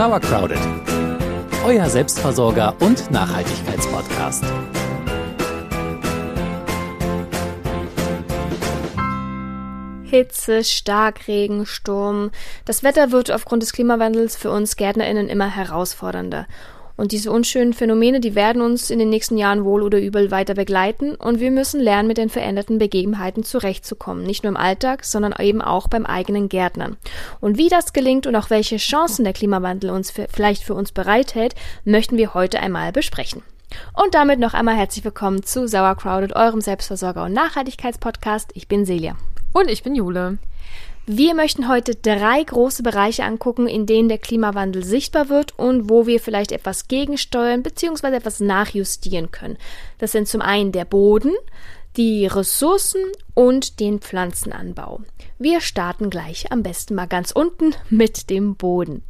Sauercrowded, euer Selbstversorger und Nachhaltigkeitspodcast. Hitze, Starkregen, Sturm. Das Wetter wird aufgrund des Klimawandels für uns GärtnerInnen immer herausfordernder. Und diese unschönen Phänomene, die werden uns in den nächsten Jahren wohl oder übel weiter begleiten und wir müssen lernen, mit den veränderten Begebenheiten zurechtzukommen. Nicht nur im Alltag, sondern eben auch beim eigenen Gärtnern. Und wie das gelingt und auch welche Chancen der Klimawandel uns für, vielleicht für uns bereithält, möchten wir heute einmal besprechen. Und damit noch einmal herzlich willkommen zu Sauercrowded, eurem Selbstversorger- und Nachhaltigkeitspodcast. Ich bin Celia. Und ich bin Jule. Wir möchten heute drei große Bereiche angucken, in denen der Klimawandel sichtbar wird und wo wir vielleicht etwas gegensteuern bzw. etwas nachjustieren können. Das sind zum einen der Boden, die Ressourcen und den Pflanzenanbau. Wir starten gleich am besten mal ganz unten mit dem Boden.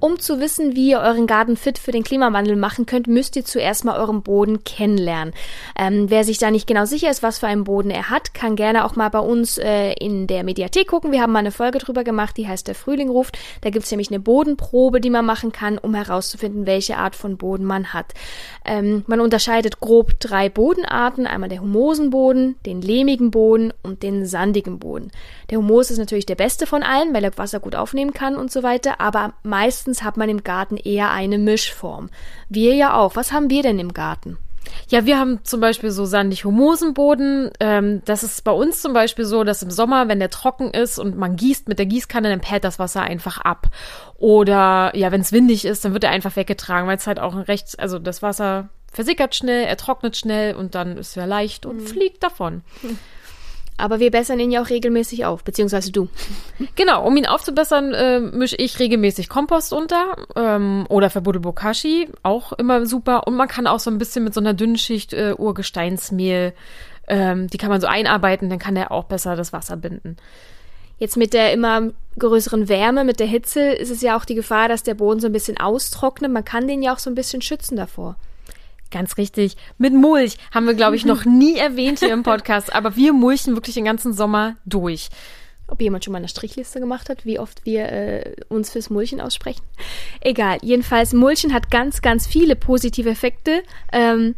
Um zu wissen, wie ihr euren Garten fit für den Klimawandel machen könnt, müsst ihr zuerst mal euren Boden kennenlernen. Ähm, wer sich da nicht genau sicher ist, was für einen Boden er hat, kann gerne auch mal bei uns äh, in der Mediathek gucken. Wir haben mal eine Folge drüber gemacht, die heißt Der Frühling ruft. Da gibt's nämlich eine Bodenprobe, die man machen kann, um herauszufinden, welche Art von Boden man hat. Ähm, man unterscheidet grob drei Bodenarten. Einmal der Humosenboden, den lehmigen Boden und den sandigen Boden. Der Humus ist natürlich der beste von allen, weil er Wasser gut aufnehmen kann und so weiter, aber meistens meistens hat man im Garten eher eine Mischform. Wir ja auch. Was haben wir denn im Garten? Ja, wir haben zum Beispiel so sandig Humosenboden. Ähm, das ist bei uns zum Beispiel so, dass im Sommer, wenn der trocken ist und man gießt mit der Gießkanne, dann perlt das Wasser einfach ab. Oder ja, wenn es windig ist, dann wird er einfach weggetragen, weil es halt auch ein recht, also das Wasser versickert schnell, er trocknet schnell und dann ist er leicht und mhm. fliegt davon. Mhm. Aber wir bessern ihn ja auch regelmäßig auf, beziehungsweise du. Genau, um ihn aufzubessern, äh, mische ich regelmäßig Kompost unter ähm, oder Verbudel Bokashi, auch immer super. Und man kann auch so ein bisschen mit so einer dünnen Schicht äh, Urgesteinsmehl, ähm, die kann man so einarbeiten, dann kann der auch besser das Wasser binden. Jetzt mit der immer größeren Wärme, mit der Hitze, ist es ja auch die Gefahr, dass der Boden so ein bisschen austrocknet. Man kann den ja auch so ein bisschen schützen davor. Ganz richtig. Mit Mulch haben wir, glaube ich, noch nie erwähnt hier im Podcast, aber wir mulchen wirklich den ganzen Sommer durch. Ob jemand schon mal eine Strichliste gemacht hat, wie oft wir äh, uns fürs Mulchen aussprechen. Egal. Jedenfalls, Mulchen hat ganz, ganz viele positive Effekte. Ähm,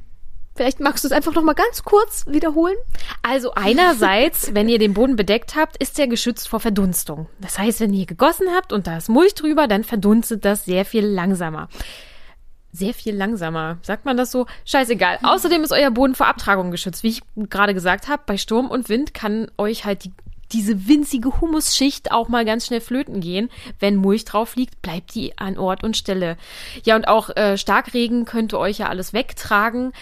Vielleicht magst du es einfach noch mal ganz kurz wiederholen. Also einerseits, wenn ihr den Boden bedeckt habt, ist er geschützt vor Verdunstung. Das heißt, wenn ihr gegossen habt und da ist Mulch drüber, dann verdunstet das sehr viel langsamer sehr viel langsamer. Sagt man das so? Scheißegal. Außerdem ist euer Boden vor Abtragung geschützt. Wie ich gerade gesagt habe, bei Sturm und Wind kann euch halt die, diese winzige Humusschicht auch mal ganz schnell flöten gehen. Wenn Mulch drauf liegt, bleibt die an Ort und Stelle. Ja, und auch äh, Starkregen könnte euch ja alles wegtragen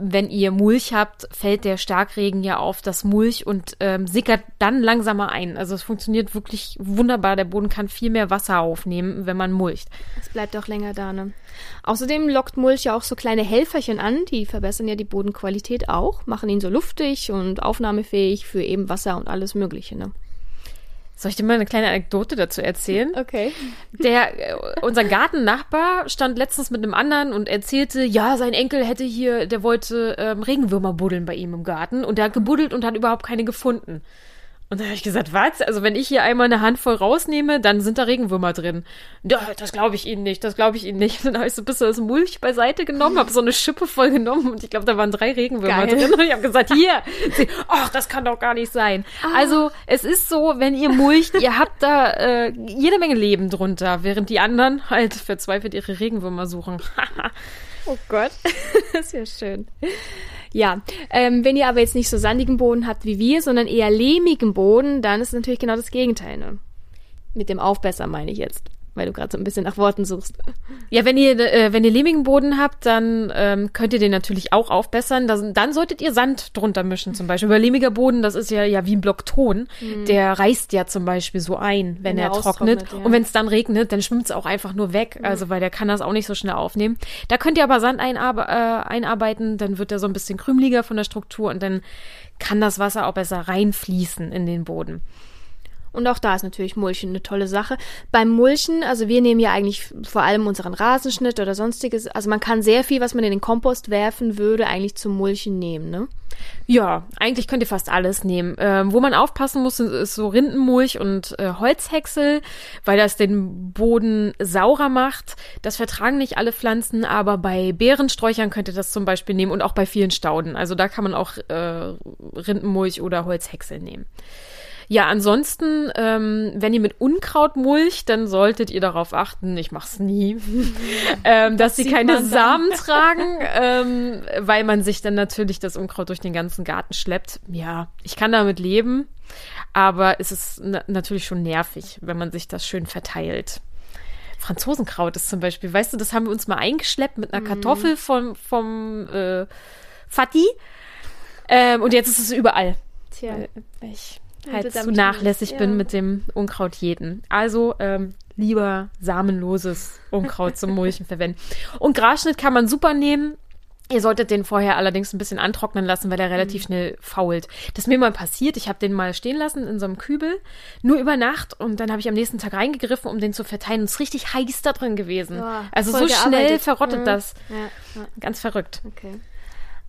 wenn ihr Mulch habt, fällt der Starkregen ja auf das Mulch und ähm, sickert dann langsamer ein. Also es funktioniert wirklich wunderbar. Der Boden kann viel mehr Wasser aufnehmen, wenn man mulcht. Es bleibt auch länger da, ne? Außerdem lockt Mulch ja auch so kleine Helferchen an, die verbessern ja die Bodenqualität auch, machen ihn so luftig und aufnahmefähig für eben Wasser und alles Mögliche, ne? Soll ich dir mal eine kleine Anekdote dazu erzählen? Okay. Der, äh, unser Gartennachbar stand letztens mit einem anderen und erzählte, ja, sein Enkel hätte hier, der wollte ähm, Regenwürmer buddeln bei ihm im Garten und der hat gebuddelt und hat überhaupt keine gefunden. Und dann habe ich gesagt, was? Also wenn ich hier einmal eine Handvoll rausnehme, dann sind da Regenwürmer drin. Ja, das glaube ich Ihnen nicht, das glaube ich Ihnen nicht. Und dann habe ich so ein bisschen das Mulch beiseite genommen, habe so eine Schippe voll genommen und ich glaube, da waren drei Regenwürmer Geil. drin. Und ich habe gesagt, hier, ach, das kann doch gar nicht sein. Ah. Also es ist so, wenn ihr mulcht, ihr habt da äh, jede Menge Leben drunter, während die anderen halt verzweifelt ihre Regenwürmer suchen. oh Gott, das ist ja schön. Ja, ähm, wenn ihr aber jetzt nicht so sandigen Boden habt wie wir, sondern eher lehmigen Boden, dann ist natürlich genau das Gegenteil. Ne? Mit dem Aufbesser meine ich jetzt weil du gerade so ein bisschen nach Worten suchst. Ja, wenn ihr, äh, wenn ihr lehmigen Boden habt, dann ähm, könnt ihr den natürlich auch aufbessern. Das, dann solltet ihr Sand drunter mischen zum Beispiel. Weil lehmiger Boden, das ist ja, ja wie ein Block Ton. Mhm. Der reißt ja zum Beispiel so ein, wenn, wenn er trocknet. Ja. Und wenn es dann regnet, dann schwimmt es auch einfach nur weg. Mhm. Also, weil der kann das auch nicht so schnell aufnehmen. Da könnt ihr aber Sand einarbe äh, einarbeiten, dann wird er so ein bisschen krümeliger von der Struktur und dann kann das Wasser auch besser reinfließen in den Boden. Und auch da ist natürlich Mulchen eine tolle Sache. Beim Mulchen, also wir nehmen ja eigentlich vor allem unseren Rasenschnitt oder sonstiges. Also man kann sehr viel, was man in den Kompost werfen würde, eigentlich zum Mulchen nehmen, ne? Ja, eigentlich könnt ihr fast alles nehmen. Ähm, wo man aufpassen muss, ist so Rindenmulch und äh, Holzhäcksel, weil das den Boden saurer macht. Das vertragen nicht alle Pflanzen, aber bei Beerensträuchern könnt ihr das zum Beispiel nehmen und auch bei vielen Stauden. Also da kann man auch äh, Rindenmulch oder Holzhäcksel nehmen. Ja, ansonsten, ähm, wenn ihr mit Unkraut mulcht, dann solltet ihr darauf achten, ich mach's nie, ähm, dass sie keine Samen tragen, ähm, weil man sich dann natürlich das Unkraut durch den ganzen Garten schleppt. Ja, ich kann damit leben, aber es ist na natürlich schon nervig, wenn man sich das schön verteilt. Franzosenkraut ist zum Beispiel, weißt du, das haben wir uns mal eingeschleppt mit einer Mhm. Kartoffel vom, vom äh, Fatih. Ähm, und jetzt ist es überall. Tja. Ich Ja, halt du zu nachlässig ja. bin mit dem Unkraut jeden. Also ähm, lieber samenloses Unkraut zum Mulchen verwenden. Und Grasschnitt kann man super nehmen. Ihr solltet den vorher allerdings ein bisschen antrocknen lassen, weil er relativ schnell fault. Das ist mir mal passiert. Ich habe den mal stehen lassen in so einem Kübel, nur über Nacht. Und dann habe ich am nächsten Tag reingegriffen, um den zu verteilen. Und es ist richtig heiß da drin gewesen. Ja, also so schnell gearbeitet. verrottet Mhm. das. Ja, ja. Ganz verrückt. Okay.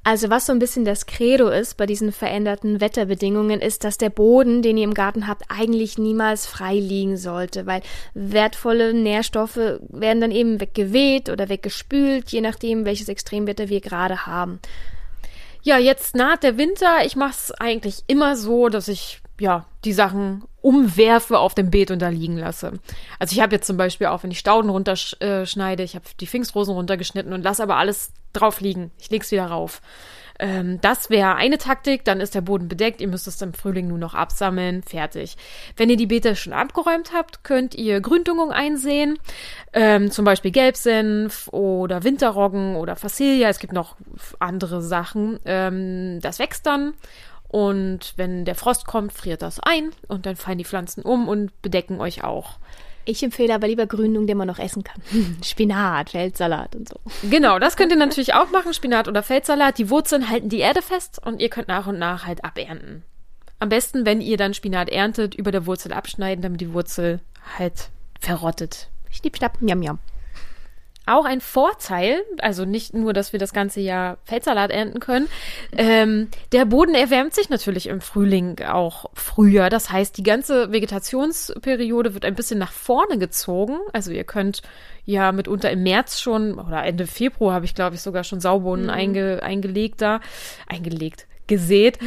Also was so ein bisschen das Credo ist bei diesen veränderten Wetterbedingungen, ist, dass der Boden, den ihr im Garten habt, eigentlich niemals frei liegen sollte, weil wertvolle Nährstoffe werden dann eben weggeweht oder weggespült, je nachdem, welches Extremwetter wir gerade haben. Ja, jetzt naht der Winter. Ich mache es eigentlich immer so, dass ich ja die Sachen umwerfe auf dem Beet und da liegen lasse. Also ich habe jetzt zum Beispiel auch, wenn ich Stauden runterschneide, ich habe die Pfingstrosen runtergeschnitten und lasse aber alles drauf liegen. Ich leg's wieder rauf. Ähm, das wäre eine Taktik, dann ist der Boden bedeckt, ihr müsst es im Frühling nur noch absammeln, fertig. Wenn ihr die Beete schon abgeräumt habt, könnt ihr Gründüngung einsehen, ähm, zum Beispiel Gelbsenf oder Winterroggen oder Fassilia, es gibt noch andere Sachen. Ähm, das wächst dann und wenn der Frost kommt, friert das ein und dann fallen die Pflanzen um und bedecken euch auch. Ich empfehle aber lieber Gründung, den man noch essen kann. Spinat, Feldsalat und so. Genau, das könnt ihr natürlich auch machen, Spinat oder Feldsalat. Die Wurzeln halten die Erde fest und ihr könnt nach und nach halt abernten. Am besten, wenn ihr dann Spinat erntet, über der Wurzel abschneiden, damit die Wurzel halt verrottet. Schnipp, schnapp, njam, njam. Auch ein Vorteil, also nicht nur, dass wir das ganze Jahr Feldsalat ernten können, ähm, der Boden erwärmt sich natürlich im Frühling auch früher. Das heißt, die ganze Vegetationsperiode wird ein bisschen nach vorne gezogen. Also ihr könnt ja mitunter im März schon, oder Ende Februar habe ich, glaube ich, sogar schon Saubohnen einge, eingelegt da, eingelegt, gesät.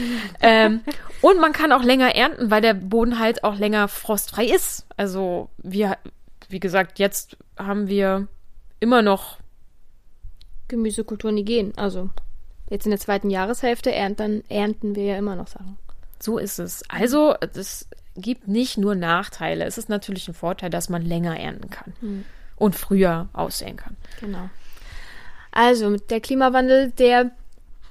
ähm, und man kann auch länger ernten, weil der Boden halt auch länger frostfrei ist. Also wir, wie gesagt, jetzt haben wir immer noch Gemüsekulturen, die gehen. Also jetzt in der zweiten Jahreshälfte ernten, ernten wir ja immer noch Sachen. So ist es. Also, es gibt nicht nur Nachteile. Es ist natürlich ein Vorteil, dass man länger ernten kann und früher aussehen kann. Genau. Also der Klimawandel, der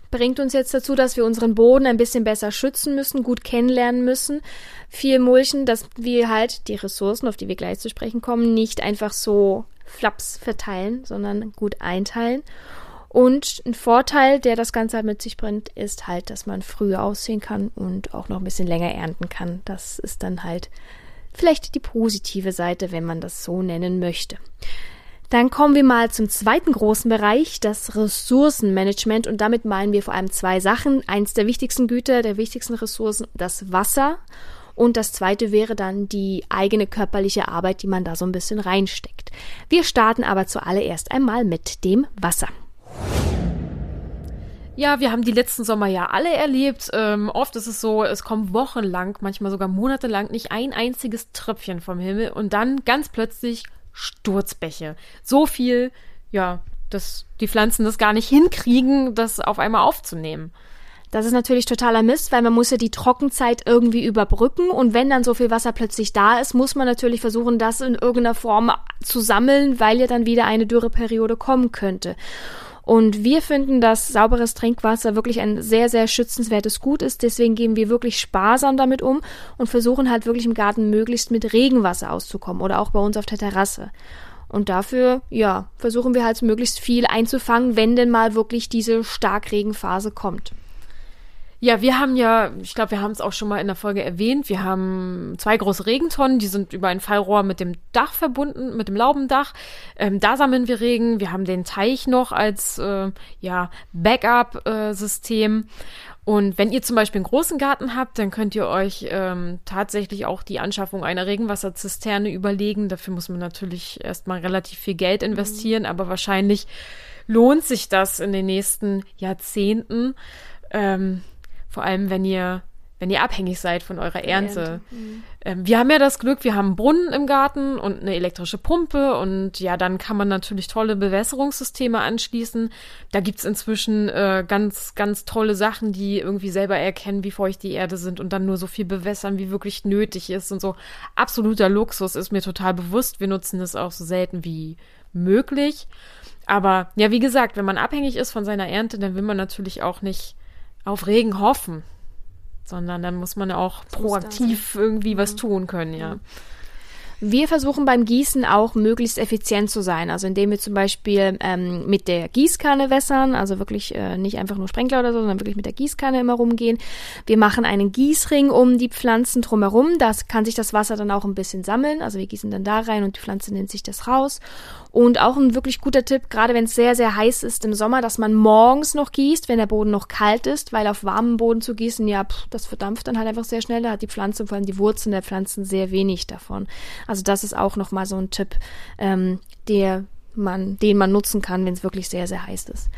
bringt uns jetzt dazu, dass wir unseren Boden ein bisschen besser schützen müssen, gut kennenlernen müssen, viel mulchen, dass wir halt die Ressourcen, auf die wir gleich zu sprechen kommen, nicht einfach so flaps verteilen, sondern gut einteilen. Und ein Vorteil, der das Ganze halt mit sich bringt, ist halt, dass man früher aussehen kann und auch noch ein bisschen länger ernten kann. Das ist dann halt vielleicht die positive Seite, wenn man das so nennen möchte. Dann kommen wir mal zum zweiten großen Bereich, das Ressourcenmanagement. Und damit meinen wir vor allem zwei Sachen. Eins der wichtigsten Güter, der wichtigsten Ressourcen, das Wasser. Und das zweite wäre dann die eigene körperliche Arbeit, die man da so ein bisschen reinsteckt. Wir starten aber zuallererst einmal mit dem Wasser. Ja, wir haben die letzten Sommer ja alle erlebt. Ähm, oft ist es so, es kommt wochenlang, manchmal sogar monatelang nicht ein einziges Tröpfchen vom Himmel und dann ganz plötzlich Sturzbäche. So viel, ja, dass die Pflanzen das gar nicht hinkriegen, das auf einmal aufzunehmen. Das ist natürlich totaler Mist, weil man muss ja die Trockenzeit irgendwie überbrücken und wenn dann so viel Wasser plötzlich da ist, muss man natürlich versuchen, das in irgendeiner Form zu sammeln, weil ja dann wieder eine Dürreperiode kommen könnte. Und wir finden, dass sauberes Trinkwasser wirklich ein sehr, sehr schützenswertes Gut ist. Deswegen gehen wir wirklich sparsam damit um und versuchen halt wirklich im Garten möglichst mit Regenwasser auszukommen oder auch bei uns auf der Terrasse. Und dafür, ja, versuchen wir halt möglichst viel einzufangen, wenn denn mal wirklich diese Starkregenphase kommt. Ja, wir haben ja, ich glaube, wir haben es auch schon mal in der Folge erwähnt, wir haben zwei große Regentonnen, die sind über ein Fallrohr mit dem Dach verbunden, mit dem Laubendach. Ähm, da sammeln wir Regen. Wir haben den Teich noch als äh, ja, Backup-System. Und wenn ihr zum Beispiel einen großen Garten habt, dann könnt ihr euch ähm, tatsächlich auch die Anschaffung einer Regenwasserzisterne überlegen. Dafür muss man natürlich erstmal relativ viel Geld investieren, mhm. aber wahrscheinlich lohnt sich das in den nächsten Jahrzehnten. Ähm, vor allem, wenn ihr, wenn ihr abhängig seid von eurer Ernte. Mhm. Ähm, wir haben ja das Glück, wir haben einen Brunnen im Garten und eine elektrische Pumpe und ja, dann kann man natürlich tolle Bewässerungssysteme anschließen. Da gibt's inzwischen äh, ganz, ganz tolle Sachen, die irgendwie selber erkennen, wie feucht die Erde sind und dann nur so viel bewässern, wie wirklich nötig ist und so. Absoluter Luxus ist mir total bewusst. Wir nutzen es auch so selten wie möglich. Aber ja, wie gesagt, wenn man abhängig ist von seiner Ernte, dann will man natürlich auch nicht auf Regen hoffen, sondern dann muss man auch proaktiv irgendwie was tun können, ja. Wir versuchen beim Gießen auch möglichst effizient zu sein, also indem wir zum Beispiel ähm, mit der Gießkanne wässern, also wirklich äh, nicht einfach nur Sprenkler oder so, sondern wirklich mit der Gießkanne immer rumgehen. Wir machen einen Gießring um die Pflanzen drumherum, das kann sich das Wasser dann auch ein bisschen sammeln, also wir gießen dann da rein und die Pflanze nimmt sich das raus. Und auch ein wirklich guter Tipp, gerade wenn es sehr, sehr heiß ist im Sommer, dass man morgens noch gießt, wenn der Boden noch kalt ist, weil auf warmem Boden zu gießen, ja, pff, das verdampft dann halt einfach sehr schnell. Da hat die Pflanze, vor allem die Wurzeln der Pflanzen, sehr wenig davon. Also das ist auch nochmal so ein Tipp, ähm, der man, den man nutzen kann, wenn es wirklich sehr, sehr heiß ist.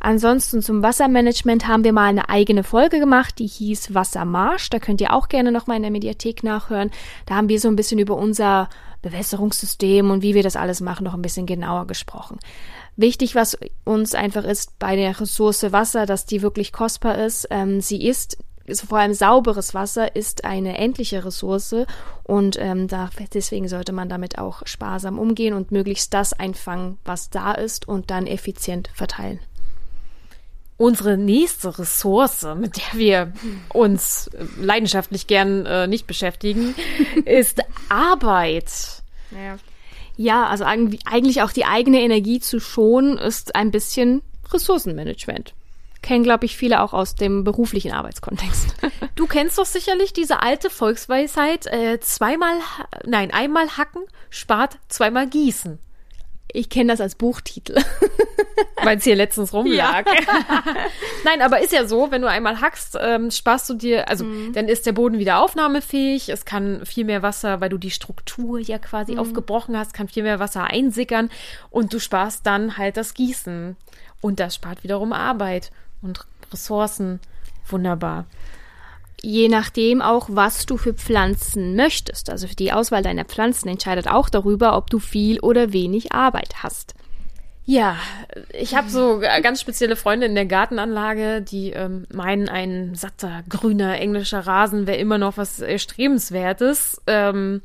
Ansonsten zum Wassermanagement haben wir mal eine eigene Folge gemacht, die hieß Wassermarsch. Da könnt ihr auch gerne nochmal in der Mediathek nachhören. Da haben wir so ein bisschen über unser Bewässerungssystem und wie wir das alles machen, noch ein bisschen genauer gesprochen. Wichtig, was uns einfach ist bei der Ressource Wasser, dass die wirklich kostbar ist. Ähm, sie ist ist vor allem sauberes Wasser ist eine endliche Ressource und ähm, da, deswegen sollte man damit auch sparsam umgehen und möglichst das einfangen, was da ist und dann effizient verteilen. Unsere nächste Ressource, mit der wir uns leidenschaftlich gern äh, nicht beschäftigen, ist Arbeit. Ja. ja, also eigentlich auch die eigene Energie zu schonen, ist ein bisschen Ressourcenmanagement. Kennen, glaube ich, viele auch aus dem beruflichen Arbeitskontext. Du kennst doch sicherlich diese alte Volksweisheit, äh, zweimal, nein, einmal hacken spart zweimal gießen. Ich kenne das als Buchtitel. Weil es hier letztens rumlag. Ja. Nein, aber ist ja so, wenn du einmal hackst, ähm, sparst du dir, also mhm. dann ist der Boden wieder aufnahmefähig, es kann viel mehr Wasser, weil du die Struktur ja quasi mhm. aufgebrochen hast, kann viel mehr Wasser einsickern und du sparst dann halt das Gießen. Und das spart wiederum Arbeit und Ressourcen. Wunderbar je nachdem auch, was du für Pflanzen möchtest. Also die Auswahl deiner Pflanzen entscheidet auch darüber, ob du viel oder wenig Arbeit hast. Ja, ich habe so ganz spezielle Freunde in der Gartenanlage, die ähm, meinen, ein satter, grüner, englischer Rasen wäre immer noch was Erstrebenswertes. Ähm,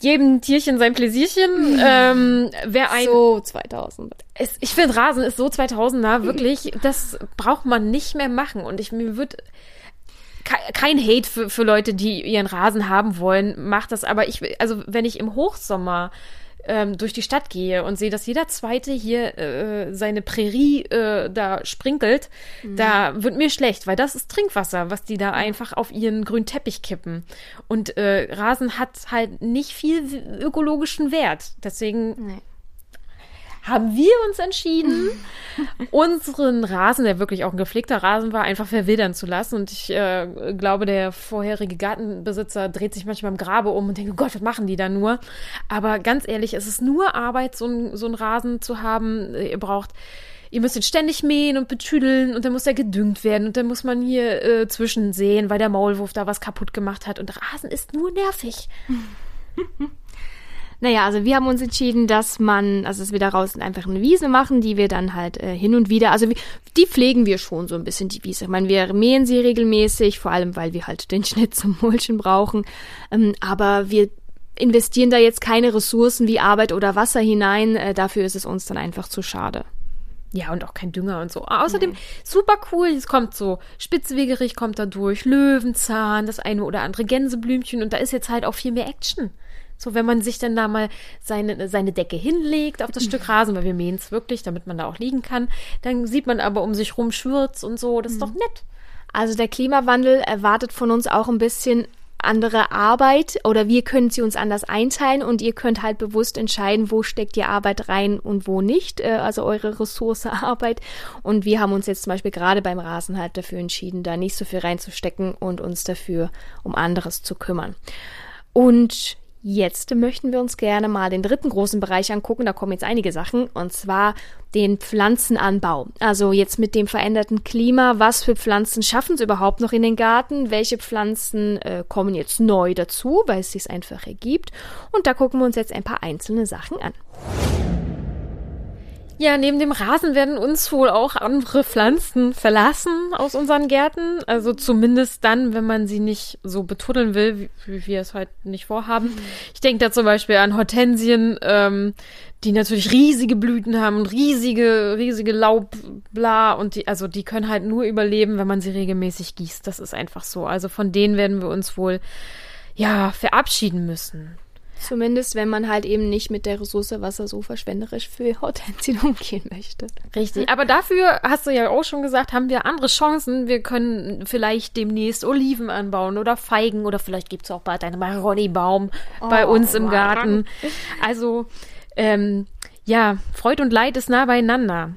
jedem Tierchen sein Pläsierchen. Ähm, wer ein so 2000. Es, ich finde Rasen ist so 2000er wirklich. Das braucht man nicht mehr machen und ich mir würde kein Hate für, für Leute, die ihren Rasen haben wollen, macht das. Aber ich, also wenn ich im Hochsommer ähm, durch die Stadt gehe und sehe, dass jeder Zweite hier äh, seine Prärie äh, da sprinkelt, mhm. da wird mir schlecht, weil das ist Trinkwasser, was die da einfach auf ihren grünen Teppich kippen. Und äh, Rasen hat halt nicht viel ökologischen Wert. Deswegen nee haben wir uns entschieden, unseren Rasen, der wirklich auch ein gepflegter Rasen war, einfach verwildern zu lassen. Und ich äh, glaube, der vorherige Gartenbesitzer dreht sich manchmal im Grabe um und denkt, oh Gott, was machen die da nur? Aber ganz ehrlich, es ist nur Arbeit, so, so einen Rasen zu haben. Ihr braucht ihr müsst ihn ständig mähen und betüdeln und dann muss er gedüngt werden und dann muss man hier äh, zwischensehen, weil der Maulwurf da was kaputt gemacht hat und Rasen ist nur nervig. Naja, also wir haben uns entschieden, dass man, also dass wir daraus einfach eine Wiese machen, die wir dann halt äh, hin und wieder, also die pflegen wir schon so ein bisschen, die Wiese. Ich meine, wir mähen sie regelmäßig, vor allem weil wir halt den Schnitt zum Mulchen brauchen. Ähm, aber wir investieren da jetzt keine Ressourcen wie Arbeit oder Wasser hinein. Äh, dafür ist es uns dann einfach zu schade. Ja, und auch kein Dünger und so. Außerdem nee. super cool. Es kommt so Spitzwegerich kommt da durch, Löwenzahn, das eine oder andere Gänseblümchen und da ist jetzt halt auch viel mehr Action. So, wenn man sich dann da mal seine, seine Decke hinlegt auf das Stück Rasen, weil wir mähen es wirklich, damit man da auch liegen kann, dann sieht man aber um sich rum Schürz und so. Das ist doch mhm. nett. Also der Klimawandel erwartet von uns auch ein bisschen andere Arbeit oder wir können sie uns anders einteilen und ihr könnt halt bewusst entscheiden, wo steckt ihr Arbeit rein und wo nicht, äh, also eure Ressource Arbeit. Und wir haben uns jetzt zum Beispiel gerade beim Rasen halt dafür entschieden, da nicht so viel reinzustecken und uns dafür um anderes zu kümmern. Und Jetzt möchten wir uns gerne mal den dritten großen Bereich angucken. Da kommen jetzt einige Sachen, und zwar den Pflanzenanbau. Also jetzt mit dem veränderten Klima, was für Pflanzen schaffen es überhaupt noch in den Garten? Welche Pflanzen äh, kommen jetzt neu dazu, weil es sich einfach ergibt? Und da gucken wir uns jetzt ein paar einzelne Sachen an. Ja, neben dem Rasen werden uns wohl auch andere Pflanzen verlassen aus unseren Gärten. Also zumindest dann, wenn man sie nicht so betuddeln will, wie, wie wir es heute nicht vorhaben. Ich denke da zum Beispiel an Hortensien, ähm, die natürlich riesige Blüten haben und riesige, riesige Laubbla und die, also die können halt nur überleben, wenn man sie regelmäßig gießt. Das ist einfach so. Also von denen werden wir uns wohl ja verabschieden müssen. Zumindest, wenn man halt eben nicht mit der Ressource Wasser so verschwenderisch für Hortensien umgehen möchte. Richtig. Aber dafür, hast du ja auch schon gesagt, haben wir andere Chancen. Wir können vielleicht demnächst Oliven anbauen oder Feigen oder vielleicht gibt es auch bald einen Maroni-Baum oh, bei uns im Garten. Also, ähm, ja, Freud und Leid ist nah beieinander.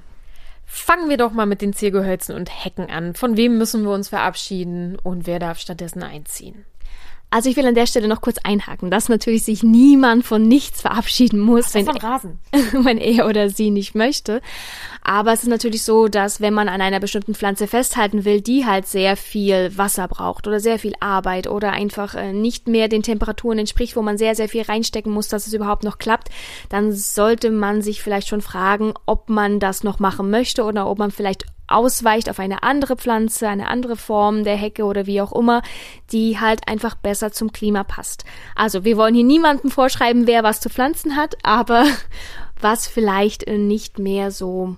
Fangen wir doch mal mit den Ziergehölzen und Hecken an. Von wem müssen wir uns verabschieden und wer darf stattdessen einziehen? Also ich will an der Stelle noch kurz einhaken, dass natürlich sich niemand von nichts verabschieden muss, wenn, Rasen. wenn er oder sie nicht möchte. Aber es ist natürlich so, dass wenn man an einer bestimmten Pflanze festhalten will, die halt sehr viel Wasser braucht oder sehr viel Arbeit oder einfach äh, nicht mehr den Temperaturen entspricht, wo man sehr, sehr viel reinstecken muss, dass es überhaupt noch klappt, dann sollte man sich vielleicht schon fragen, ob man das noch machen möchte oder ob man vielleicht ausweicht auf eine andere Pflanze, eine andere Form der Hecke oder wie auch immer, die halt einfach besser zum Klima passt. Also wir wollen hier niemandem vorschreiben, wer was zu pflanzen hat, aber was vielleicht nicht mehr so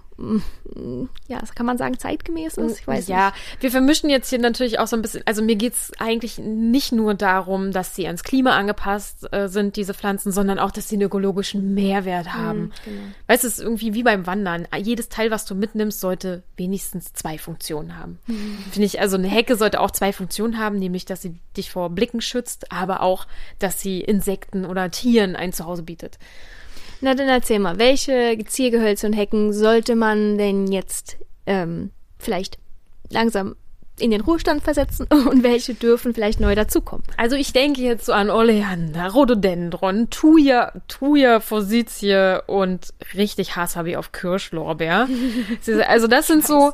ja, das kann man sagen, zeitgemäß ist. Ich weiß ja, nicht. wir vermischen jetzt hier natürlich auch so ein bisschen, also mir geht's eigentlich nicht nur darum, dass sie ans Klima angepasst äh, sind, diese Pflanzen, sondern auch, dass sie einen ökologischen Mehrwert haben. Mhm, genau. Weißt du, es ist irgendwie wie beim Wandern. Jedes Teil, was du mitnimmst, sollte wenigstens zwei Funktionen haben. Mhm. Finde ich, also eine Hecke sollte auch zwei Funktionen haben, nämlich, dass sie dich vor Blicken schützt, aber auch, dass sie Insekten oder Tieren ein Zuhause bietet. Na dann erzähl mal, welche Ziergehölze und Hecken sollte man denn jetzt ähm, vielleicht langsam in den Ruhestand versetzen und welche dürfen vielleicht neu dazukommen. Also ich denke jetzt so an Oleander, Rhododendron, Thuja, Thuja Forsythie und richtig Hass habe ich auf Kirschlorbeer. also das sind so,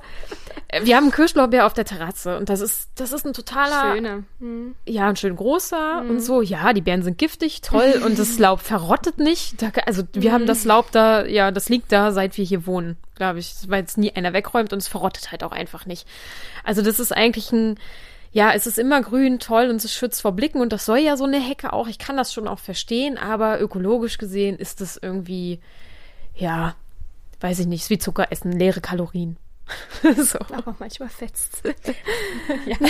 wir haben Kirschlorbeer auf der Terrasse und das ist, das ist ein totaler, Schöner. Mhm. ja, ein schön großer mhm. und so. Ja, die Beeren sind giftig, toll und das Laub verrottet nicht. Da, also wir mhm. haben das Laub da, ja, das liegt da, seit wir hier wohnen, glaube ich, weil es nie einer wegräumt und es verrottet halt auch einfach nicht. Also das ist eigentlich ein, ja, es ist immer grün, toll und es schützt vor Blicken und das soll ja so eine Hecke auch. Ich kann das schon auch verstehen, aber ökologisch gesehen ist es irgendwie, ja, weiß ich nicht, wie Zucker essen, leere Kalorien. so. Aber manchmal fetzt. ja.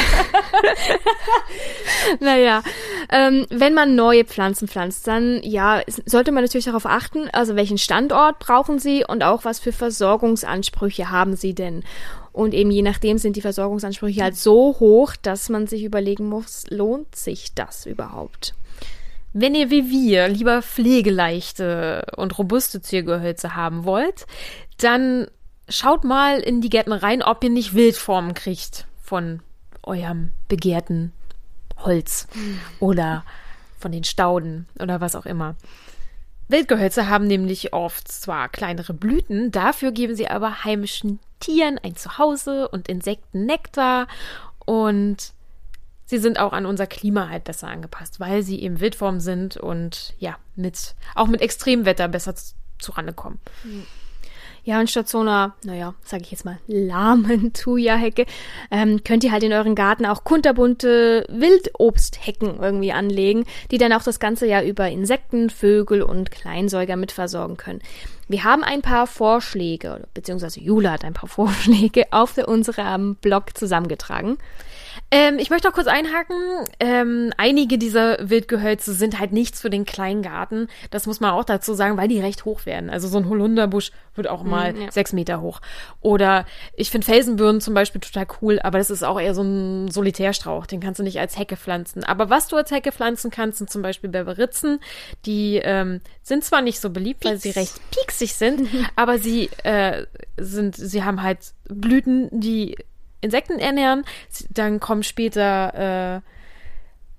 naja, ähm, wenn man neue Pflanzen pflanzt, dann ja, sollte man natürlich darauf achten, also welchen Standort brauchen sie und auch was für Versorgungsansprüche haben sie denn. Und eben je nachdem sind die Versorgungsansprüche halt so hoch, dass man sich überlegen muss, lohnt sich das überhaupt? Wenn ihr wie wir lieber pflegeleichte und robuste Ziergehölze haben wollt, dann schaut mal in die Gärten rein, ob ihr nicht Wildformen kriegt von eurem begehrten Holz oder von den Stauden oder was auch immer. Wildgehölze haben nämlich oft zwar kleinere Blüten, dafür geben sie aber heimischen Tieren ein Zuhause und Insekten Nektar und sie sind auch an unser Klima halt besser angepasst, weil sie eben Wildform sind und ja, mit auch mit Extremwetter besser zurande kommen. Mhm. Ja, und statt so einer, naja, sage ich jetzt mal, lahmen Thuja-Hecke, ähm, könnt ihr halt in euren Garten auch kunterbunte Wildobsthecken irgendwie anlegen, die dann auch das ganze Jahr über Insekten, Vögel und Kleinsäuger mit versorgen können. Wir haben ein paar Vorschläge, beziehungsweise Jula hat ein paar Vorschläge auf unserem Blog zusammengetragen. Ähm, ich möchte auch kurz einhaken. Ähm, einige dieser Wildgehölze sind halt nichts für den Kleingarten. Das muss man auch dazu sagen, weil die recht hoch werden. Also so ein Holunderbusch wird auch mal Mm, ja. sechs Meter hoch. Oder ich finde Felsenbirnen zum Beispiel total cool, aber das ist auch eher so ein Solitärstrauch. Den kannst du nicht als Hecke pflanzen. Aber was du als Hecke pflanzen kannst, sind zum Beispiel Berberitzen. Die ähm, sind zwar nicht so beliebt, weil sie recht pieksig sind, aber sie äh, sind, sie haben halt Blüten, die Insekten ernähren. Dann kommen später äh,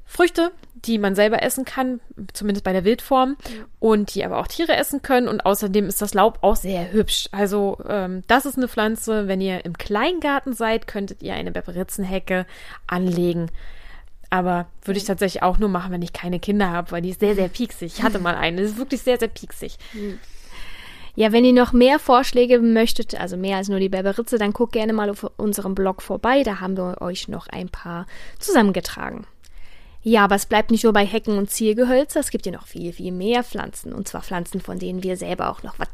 Früchte, die man selber essen kann, zumindest bei der Wildform, und die aber auch Tiere essen können. Und außerdem ist das Laub auch sehr hübsch. Also ähm, das ist eine Pflanze, wenn ihr im Kleingarten seid, könntet ihr eine Beberitzenhecke anlegen. Aber würde ich tatsächlich auch nur machen, wenn ich keine Kinder habe, weil die ist sehr, sehr pieksig. Ich hatte mal eine, die ist wirklich sehr, sehr pieksig. Ja, wenn ihr noch mehr Vorschläge möchtet, also mehr als nur die Berberitze, dann guckt gerne mal auf unserem Blog vorbei. Da haben wir euch noch ein paar zusammengetragen. Ja, aber es bleibt nicht nur bei Hecken und Ziergehölze. Es gibt ja noch viel, viel mehr Pflanzen. Und zwar Pflanzen, von denen wir selber auch noch was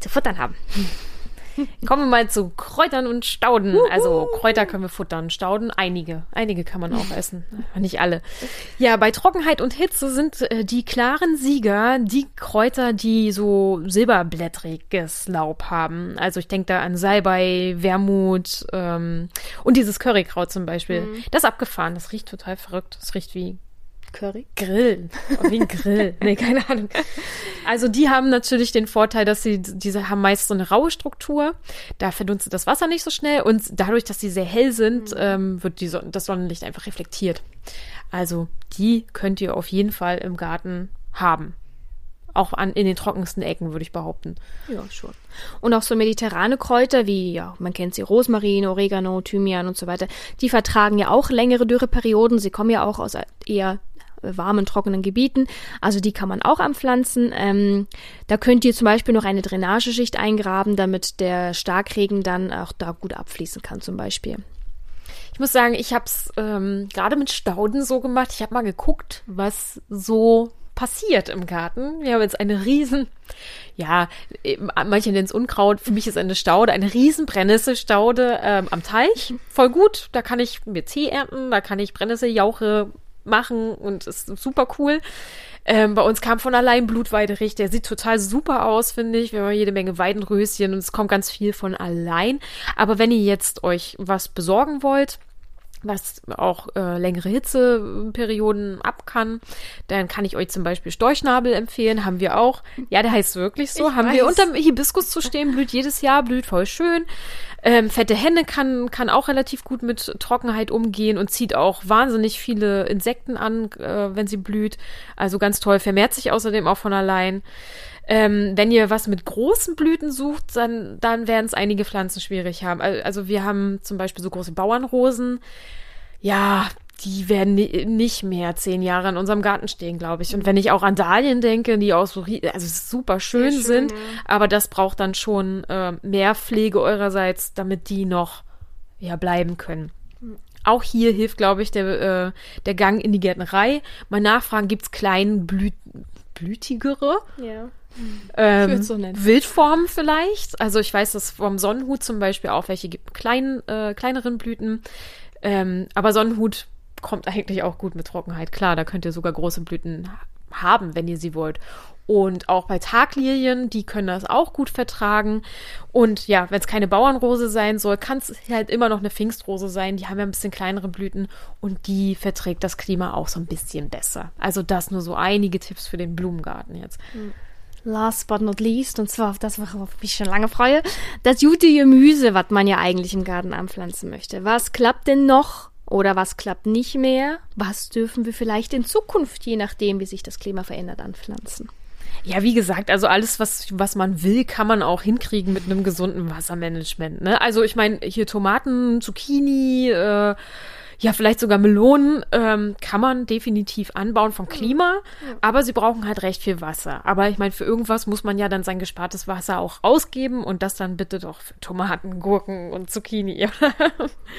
zu futtern haben. Kommen wir mal zu Kräutern und Stauden. Also Kräuter können wir futtern, Stauden einige. Einige kann man auch essen, aber nicht alle. Ja, bei Trockenheit und Hitze sind äh, die klaren Sieger die Kräuter, die so silberblättriges Laub haben. Also ich denke da an Salbei, Wermut ähm, und dieses Currykraut zum Beispiel. Das ist abgefahren, das riecht total verrückt. Das riecht wie Curry. Grill. Oh, wie ein Grill. Nee, keine Ahnung. Also die haben natürlich den Vorteil, dass sie, diese haben meist so eine raue Struktur. Da verdunstet das Wasser nicht so schnell und dadurch, dass sie sehr hell sind, ähm, wird die Son das Sonnenlicht einfach reflektiert. Also die könnt ihr auf jeden Fall im Garten haben. Auch an, in den trockensten Ecken, würde ich behaupten. Ja, schon. Und auch so mediterrane Kräuter wie, ja, man kennt sie, Rosmarin, Oregano, Thymian und so weiter, die vertragen ja auch längere Dürreperioden. Sie kommen ja auch aus eher warmen, trockenen Gebieten. Also die kann man auch anpflanzen. Ähm, da könnt ihr zum Beispiel noch eine Drainageschicht eingraben, damit der Starkregen dann auch da gut abfließen kann zum Beispiel. Ich muss sagen, ich habe es ähm, gerade mit Stauden so gemacht. Ich habe mal geguckt, was so passiert im Garten. Wir haben jetzt eine riesen, ja, eben, manche nennen es Unkraut. Für mich ist eine Staude, eine riesen Brennnesselstaude ähm, am Teich. Voll gut. Da kann ich mir Tee ernten, da kann ich Brennnesseljauche machen und ist super cool. Ähm, bei uns kam von allein Blutweiderich. Der sieht total super aus, finde ich. Wir haben jede Menge Weidenröschen und es kommt ganz viel von allein. Aber wenn ihr jetzt euch was besorgen wollt, was auch äh, längere Hitzeperioden ab kann. Dann kann ich euch zum Beispiel Storchnabel empfehlen, haben wir auch. Ja, der heißt wirklich so. Ich haben wir weiß. unterm Hibiskus zu stehen, blüht jedes Jahr, blüht voll schön. Ähm, fette Henne kann, kann auch relativ gut mit Trockenheit umgehen und zieht auch wahnsinnig viele Insekten an, äh, wenn sie blüht. Also ganz toll, vermehrt sich außerdem auch von allein. Ähm, wenn ihr was mit großen Blüten sucht, dann, dann werden es einige Pflanzen schwierig haben. Al- Also wir haben zum Beispiel so große Bauernrosen. Ja, die werden ni- nicht mehr zehn Jahre in unserem Garten stehen, glaube ich. Und wenn ich auch an Dahlien denke, die auch so also super schön, schön, sind, ja. aber das braucht dann schon äh, mehr Pflege eurerseits, damit die noch ja, bleiben können. Auch hier hilft, glaube ich, der, äh, der Gang in die Gärtnerei. Mal nachfragen, gibt's klein blüt blütigere Ja. Ähm, so. Wildformen vielleicht. Also ich weiß, dass vom Sonnenhut zum Beispiel auch welche gibt, mit kleinen, äh, kleineren Blüten. Ähm, aber Sonnenhut kommt eigentlich auch gut mit Trockenheit. Klar, da könnt ihr sogar große Blüten haben, wenn ihr sie wollt. Und auch bei Taglilien, die können das auch gut vertragen. Und ja, wenn es keine Bauernrose sein soll, kann es halt immer noch eine Pfingstrose sein. Die haben ja ein bisschen kleinere Blüten und die verträgt das Klima auch so ein bisschen besser. Also das nur so einige Tipps für den Blumengarten jetzt. Last but not least, und zwar auf das, worauf ich mich schon lange freue, das gute Gemüse, was man ja eigentlich im Garten anpflanzen möchte. Was klappt denn noch oder was klappt nicht mehr? Was dürfen wir vielleicht in Zukunft, je nachdem, wie sich das Klima verändert, anpflanzen? Ja, wie gesagt, also alles, was, was man will, kann man auch hinkriegen mit einem gesunden Wassermanagement. Ne? Also ich meine, hier Tomaten, Zucchini, äh, ja, vielleicht sogar Melonen ähm, kann man definitiv anbauen vom Klima, aber sie brauchen halt recht viel Wasser. Aber ich meine, für irgendwas muss man ja dann sein gespartes Wasser auch ausgeben und das dann bitte doch für Tomaten, Gurken und Zucchini.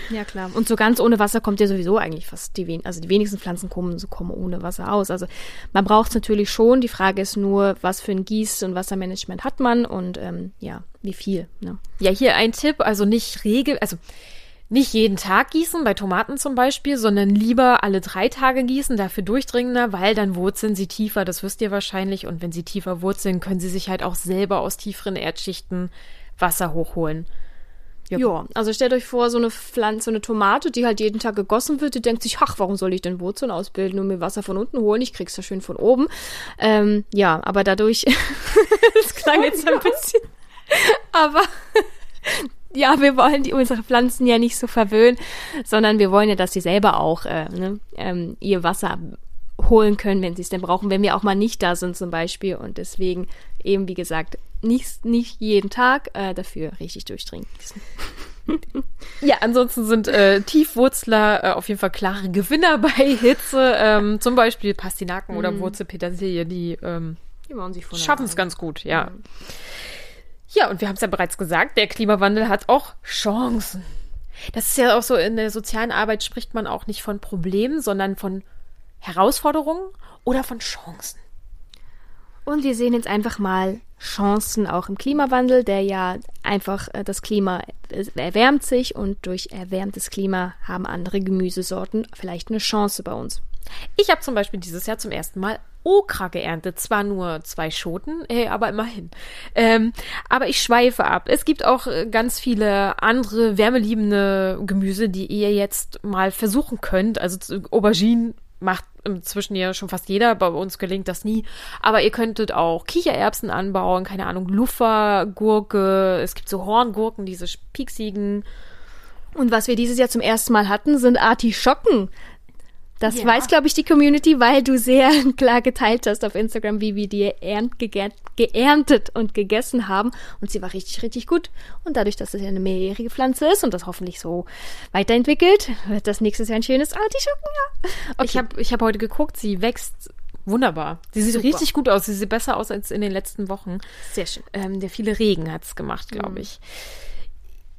Ja, klar. Und so ganz ohne Wasser kommt ja sowieso eigentlich fast die wen also die wenigsten Pflanzen kommen, so kommen ohne Wasser aus. Also man braucht es natürlich schon. Die Frage ist nur, was für ein Gieß- und Wassermanagement hat man und ähm, ja, wie viel. Ne? Ja, hier ein Tipp, also nicht regel, also nicht jeden Tag gießen, bei Tomaten zum Beispiel, sondern lieber alle drei Tage gießen, dafür durchdringender, weil dann wurzeln sie tiefer, das wisst ihr wahrscheinlich. Und wenn sie tiefer wurzeln, können sie sich halt auch selber aus tieferen Erdschichten Wasser hochholen. Ja. ja, also stellt euch vor, so eine Pflanze, so eine Tomate, die halt jeden Tag gegossen wird, die denkt sich, ach, warum soll ich denn Wurzeln ausbilden und mir Wasser von unten holen? Ich krieg's ja schön von oben. Ähm, ja, aber dadurch, das klang jetzt ein bisschen, aber ja, wir wollen die, unsere Pflanzen ja nicht so verwöhnen, sondern wir wollen ja, dass sie selber auch äh, ne, ähm, ihr Wasser holen können, wenn sie es denn brauchen, wenn wir auch mal nicht da sind zum Beispiel. Und deswegen eben, wie gesagt, nicht, nicht jeden Tag, äh, dafür richtig durchdringen. ja, ansonsten sind äh, Tiefwurzler äh, auf jeden Fall klare Gewinner bei Hitze. Ähm, zum Beispiel Pastinaken mm. oder mhm. Wurzelpetersilie, die, ähm, die schaffen es ganz gut, ja. Mm. Ja, und wir haben es ja bereits gesagt, der Klimawandel hat auch Chancen. Das ist ja auch so, in der sozialen Arbeit spricht man auch nicht von Problemen, sondern von Herausforderungen oder von Chancen. Und wir sehen jetzt einfach mal Chancen auch im Klimawandel, der ja einfach äh, das Klima erwärmt sich und durch erwärmtes Klima haben andere Gemüsesorten vielleicht eine Chance bei uns. Ich habe zum Beispiel dieses Jahr zum ersten Mal Okra geerntet. Zwar nur zwei Schoten, äh, aber immerhin. Ähm, aber ich schweife ab. Es gibt auch äh, ganz viele andere wärmeliebende Gemüse, die ihr jetzt mal versuchen könnt. Also Auberginen macht inzwischen ja schon fast jeder, bei uns gelingt das nie. Aber ihr könntet auch Kichererbsen anbauen, keine Ahnung, Luffergurke, es gibt so Horngurken, diese pieksigen. Und was wir dieses Jahr zum ersten Mal hatten, sind Artischocken. Das ja. weiß, glaube ich, die Community, weil du sehr klar geteilt hast auf Instagram, wie wir die ernt, geerntet und gegessen haben. Und sie war richtig, richtig gut. Und dadurch, dass es ja eine mehrjährige Pflanze ist und das hoffentlich so weiterentwickelt, wird das nächstes Jahr ein schönes Artischockenjahr. Okay. Ich habe ich hab heute geguckt, sie wächst wunderbar. Sie sieht Super. richtig gut aus. Sie sieht besser aus als in den letzten Wochen. Sehr schön. Ähm, der viele Regen hat's gemacht, glaube mhm. ich.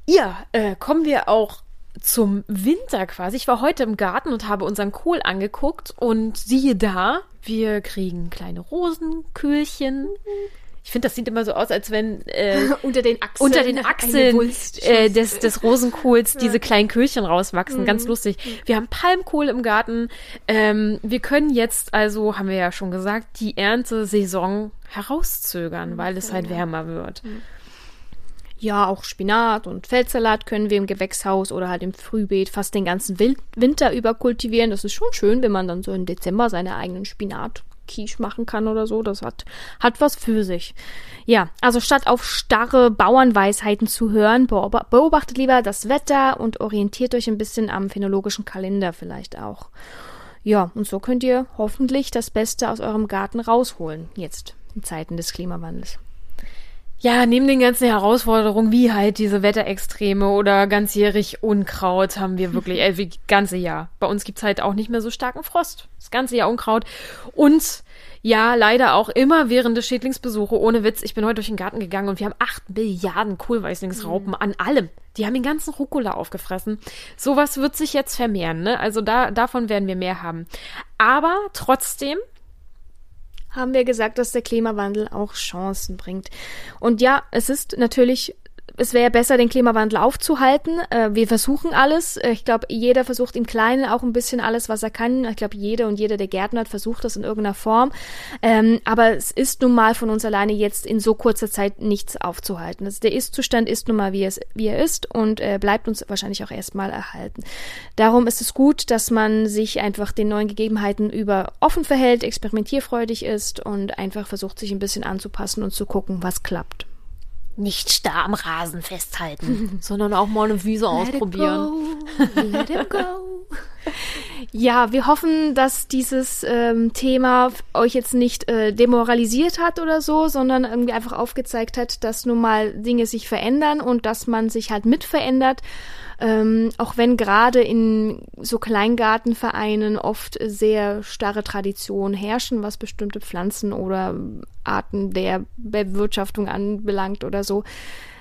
Ja, äh, kommen wir auch zum Winter quasi. Ich war heute im Garten und habe unseren Kohl angeguckt und siehe da, wir kriegen kleine Rosenkühlchen. Ich finde, das sieht immer so aus, als wenn äh, unter den Achseln, unter den Achseln äh, des, des Rosenkohls ja. diese kleinen Kühlchen rauswachsen. Mhm. Ganz lustig. Wir haben Palmkohl im Garten. Ähm, wir können jetzt also, haben wir ja schon gesagt, die Erntesaison herauszögern, mhm. weil es halt wärmer wird. Mhm. Ja, auch Spinat und Feldsalat können wir im Gewächshaus oder halt im Frühbeet fast den ganzen Winter über kultivieren. Das ist schon schön, wenn man dann so im Dezember seine eigenen Spinat Quiche machen kann oder so. Das hat, hat was für sich. Ja, also statt auf starre Bauernweisheiten zu hören, beobachtet lieber das Wetter und orientiert euch ein bisschen am phänologischen Kalender vielleicht auch. Ja, und so könnt ihr hoffentlich das Beste aus eurem Garten rausholen, jetzt in Zeiten des Klimawandels. Ja, neben den ganzen Herausforderungen, wie halt diese Wetterextreme oder ganzjährig Unkraut, haben wir wirklich, äh, wie ganze Jahr. Bei uns gibt's halt auch nicht mehr so starken Frost. Das ganze Jahr Unkraut. Und ja, leider auch immer während des Schädlingsbesuche, ohne Witz. Ich bin heute durch den Garten gegangen und wir haben acht Milliarden Kohlweißlingsraupen mhm. an allem. Die haben den ganzen Rucola aufgefressen. Sowas wird sich jetzt vermehren, ne? Also da, davon werden wir mehr haben. Aber trotzdem, haben wir gesagt, dass der Klimawandel auch Chancen bringt. Und ja, es ist natürlich es wäre besser, den Klimawandel aufzuhalten. Äh, wir versuchen alles. Äh, ich glaube, jeder versucht im Kleinen auch ein bisschen alles, was er kann. Ich glaube, jeder und jeder, der Gärtner hat, versucht das in irgendeiner Form. Ähm, aber es ist nun mal von uns alleine jetzt in so kurzer Zeit nichts aufzuhalten. Also der Ist-Zustand ist nun mal, wie, es, wie er ist und äh, bleibt uns wahrscheinlich auch erstmal erhalten. Darum ist es gut, dass man sich einfach den neuen Gegebenheiten über offen verhält, experimentierfreudig ist und einfach versucht, sich ein bisschen anzupassen und zu gucken, was klappt nicht starr am Rasen festhalten, sondern auch mal eine Wiese Let ausprobieren. Let it go. ja, wir hoffen, dass dieses ähm, Thema euch jetzt nicht äh, demoralisiert hat oder so, sondern irgendwie einfach aufgezeigt hat, dass nun mal Dinge sich verändern und dass man sich halt mit verändert ähm, auch wenn gerade in so Kleingartenvereinen oft sehr starre Traditionen herrschen, was bestimmte Pflanzen oder Arten der Bewirtschaftung anbelangt oder so.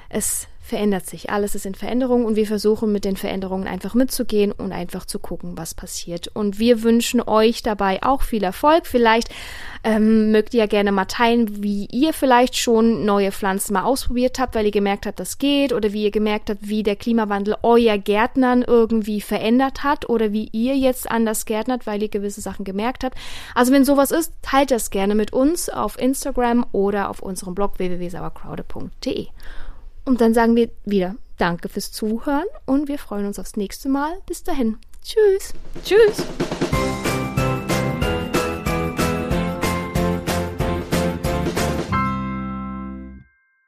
Es verändert sich. Alles ist in Veränderung und wir versuchen mit den Veränderungen einfach mitzugehen und einfach zu gucken, was passiert. Und wir wünschen euch dabei auch viel Erfolg. Vielleicht ähm, mögt ihr ja gerne mal teilen, wie ihr vielleicht schon neue Pflanzen mal ausprobiert habt, weil ihr gemerkt habt, das geht oder wie ihr gemerkt habt, wie der Klimawandel euer Gärtnern irgendwie verändert hat oder wie ihr jetzt anders gärtnert, weil ihr gewisse Sachen gemerkt habt. Also wenn sowas ist, teilt das gerne mit uns auf Instagram oder auf unserem Blog www.sauerkraude.de. Und dann sagen wir wieder Danke fürs Zuhören und wir freuen uns aufs nächste Mal. Bis dahin. Tschüss. Tschüss.